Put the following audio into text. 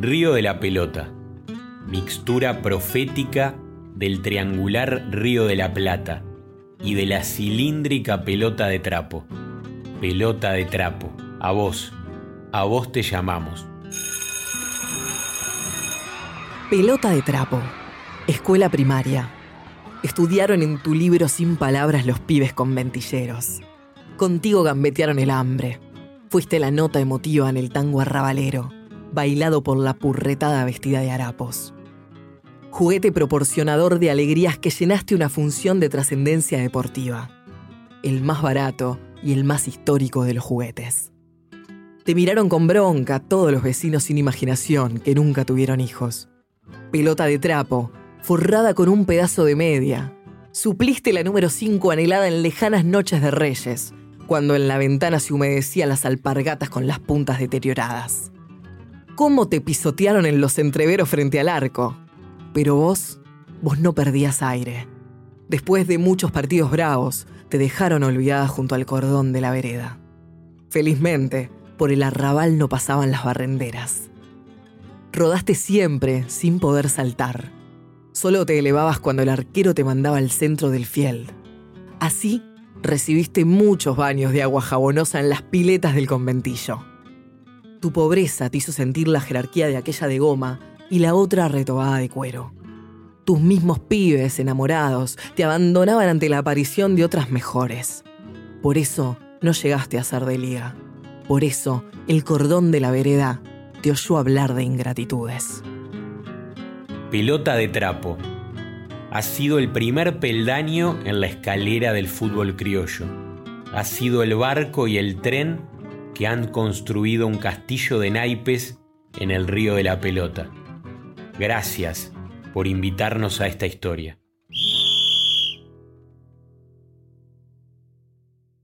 Río de la Pelota, mixtura profética del triangular Río de la Plata y de la cilíndrica pelota de trapo. Pelota de trapo, a vos, a vos te llamamos. Pelota de trapo, escuela primaria. Estudiaron en tu libro sin palabras los pibes con ventilleros. Contigo gambetearon el hambre. Fuiste la nota emotiva en el tango arrabalero, bailado por la purretada vestida de harapos juguete proporcionador de alegrías que llenaste una función de trascendencia deportiva. El más barato y el más histórico de los juguetes. Te miraron con bronca todos los vecinos sin imaginación que nunca tuvieron hijos. Pelota de trapo, forrada con un pedazo de media. Supliste la número 5 anhelada en lejanas noches de reyes, cuando en la ventana se humedecían las alpargatas con las puntas deterioradas. ¿Cómo te pisotearon en los entreveros frente al arco? Pero vos, vos no perdías aire. Después de muchos partidos bravos, te dejaron olvidada junto al cordón de la vereda. Felizmente, por el arrabal no pasaban las barrenderas. Rodaste siempre sin poder saltar. Solo te elevabas cuando el arquero te mandaba al centro del fiel. Así recibiste muchos baños de agua jabonosa en las piletas del conventillo. Tu pobreza te hizo sentir la jerarquía de aquella de goma y la otra retobada de cuero. Tus mismos pibes enamorados te abandonaban ante la aparición de otras mejores. Por eso no llegaste a ser de liga. Por eso el cordón de la vereda te oyó hablar de ingratitudes. Pelota de trapo. Ha sido el primer peldaño en la escalera del fútbol criollo. Ha sido el barco y el tren que han construido un castillo de naipes en el río de la pelota. Gracias por invitarnos a esta historia.